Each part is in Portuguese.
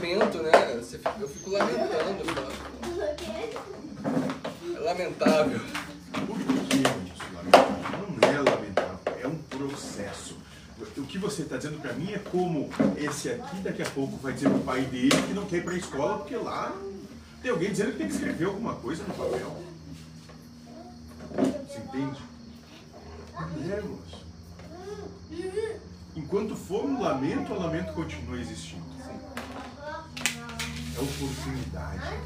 lamento, né? Eu fico lamentando. É lamentável. Por que isso, lamentável? Não é lamentável, é um processo. O que você está dizendo para mim é como esse aqui daqui a pouco vai dizer pro pai dele que não quer ir para a escola porque lá tem alguém dizendo que tem que escrever alguma coisa no papel. Você entende? É, irmãos. Enquanto for um lamento, o lamento continua existindo. É oportunidade.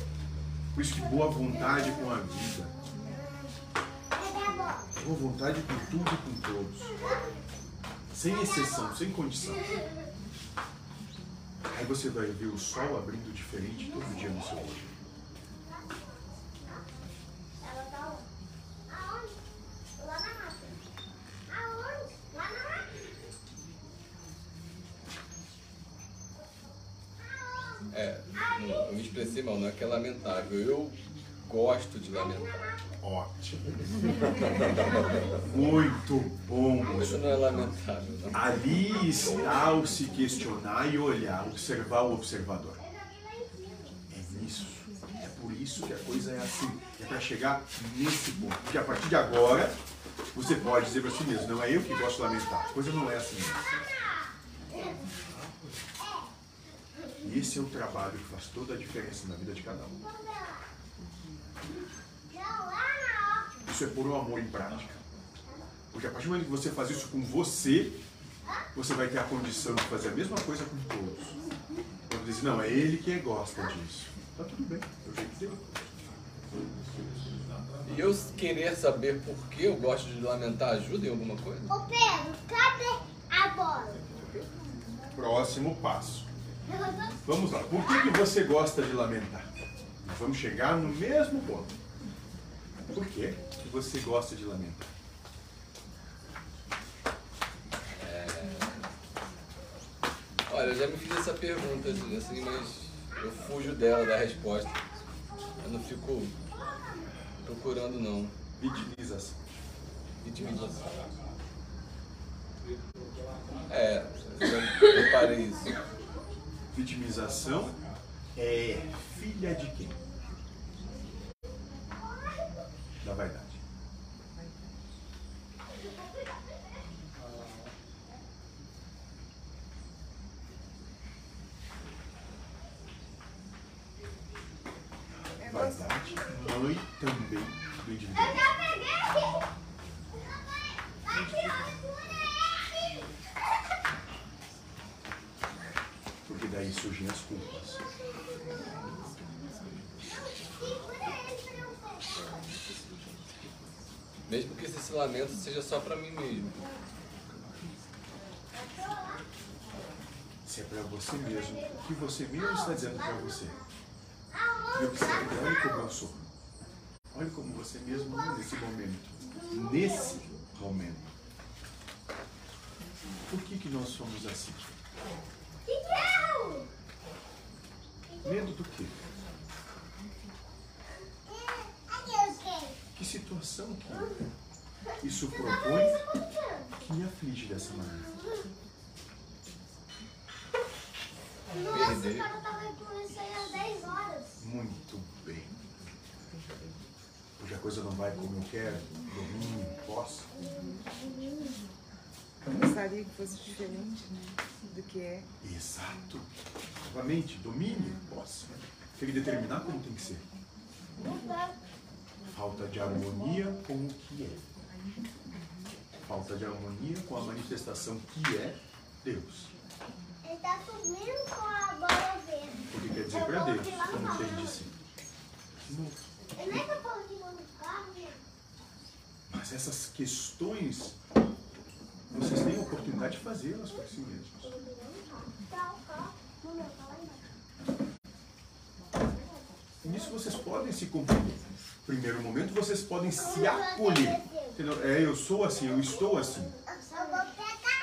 Por isso que boa vontade com a vida. Boa vontade com tudo e com todos. Sem exceção, sem condição. Aí você vai ver o sol abrindo diferente todo dia no seu olho. É, não, eu me expressei mal, não é que é lamentável. Eu gosto de lamentar. Ótimo. Muito bom. Isso não é lamentável. Não. Ali está o se questionar e olhar, observar o observador. É nisso. É por isso que a coisa é assim. É para chegar nesse ponto. Porque a partir de agora, você pode dizer para si mesmo, não é eu que gosto de lamentar. A coisa não é assim mesmo. Esse é o trabalho que faz toda a diferença na vida de cada um. Isso é por um amor em prática. Porque a partir do momento que você faz isso com você, você vai ter a condição de fazer a mesma coisa com todos. Quando diz, não, é ele que gosta disso. Tá tudo bem, é o jeito dele. E eu querer saber por que eu gosto de lamentar ajuda em alguma coisa? Ô Pedro, cadê a bola? Próximo passo. Vamos lá. Por que, que você gosta de lamentar? vamos chegar no mesmo ponto. Por que, que você gosta de lamentar? É... Olha, eu já me fiz essa pergunta, assim, mas eu fujo dela, da resposta. Eu não fico procurando, não. Vitimização. Vitimização. É, eu reparei isso vitimização é filha de quem? Da vaidade. Vaidade, mãe também do indivíduo. Daí surgem as culpas. Mesmo que esse lamento seja só para mim mesmo. Se é para você mesmo, o que você mesmo está dizendo para você? E observe, olha como eu sou. Olha como você mesmo nesse momento. Nesse momento. Por que, que nós somos assim? Medo do quê? Que situação que isso propõe que me aflige dessa maneira? Nossa, o cara tava aí às 10 horas. Muito bem. Porque a coisa não vai como eu quero, domínio, posso. Eu gostaria que fosse diferente, né? Do que é. Exato. Novamente, domínio, posse. Tem que determinar como tem que ser. Falta de harmonia com o que é. Falta de harmonia com a manifestação que é Deus. Ele está subindo com a bola verde. O que quer dizer para Deus, como falando de mão do carro, né? Mas essas questões oportunidade de fazê-las por si mesmos. Nisso vocês podem se compreender. Primeiro momento, vocês podem se acolher. Entendeu? É, eu sou assim, eu estou assim.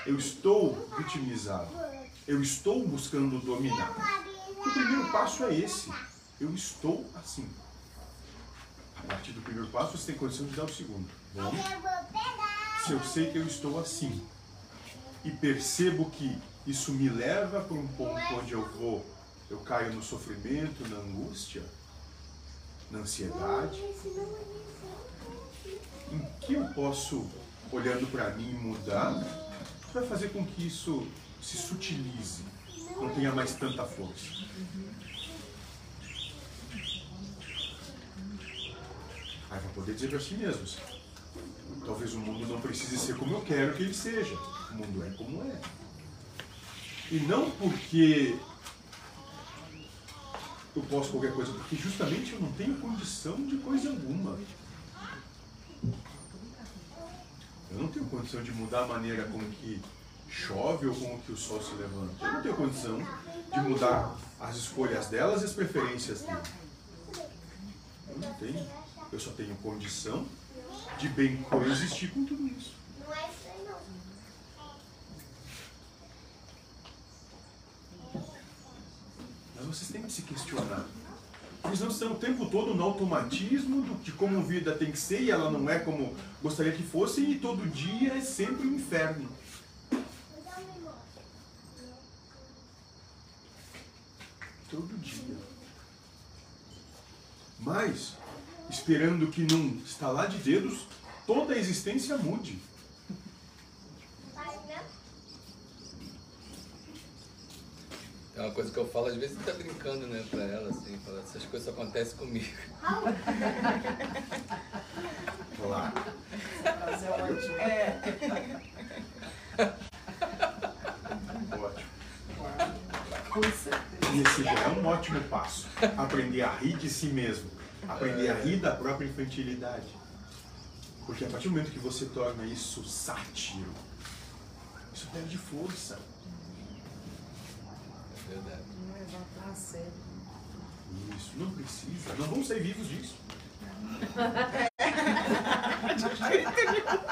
Eu estou vitimizado. Eu estou buscando dominar. O primeiro passo é esse. Eu estou assim. A partir do primeiro passo, você tem condição de dar o segundo. Bom, se eu sei que eu estou assim e percebo que isso me leva para um ponto onde eu vou eu caio no sofrimento, na angústia, na ansiedade. Em que eu posso, olhando para mim, mudar? vai fazer com que isso se sutilize, não tenha mais tanta força? Aí vai poder dizer para si mesmos: talvez o mundo não precise ser como eu quero que ele seja. O mundo é como é. E não porque eu posso qualquer coisa, porque justamente eu não tenho condição de coisa alguma. Eu não tenho condição de mudar a maneira como que chove ou como que o sol se levanta. Eu não tenho condição de mudar as escolhas delas e as preferências delas. Eu não tenho. Eu só tenho condição de bem coexistir com tudo isso. Não é isso aí, não. Mas vocês têm que se questionar. Eles não estão o tempo todo no automatismo de como a vida tem que ser e ela não é como gostaria que fosse e todo dia é sempre um inferno. Todo dia. Mas, esperando que num estalar de dedos, toda a existência mude. É uma coisa que eu falo, às vezes tá brincando, né, pra ela, assim, fala, essas coisas acontecem comigo. Claro. É e esse já é um ótimo passo. Aprender a rir de si mesmo, aprender a rir da própria infantilidade. Porque a partir do momento que você torna isso sátiro, isso perde força. É verdade. Não é a sério. Isso, não precisa. Não vamos ser vivos disso.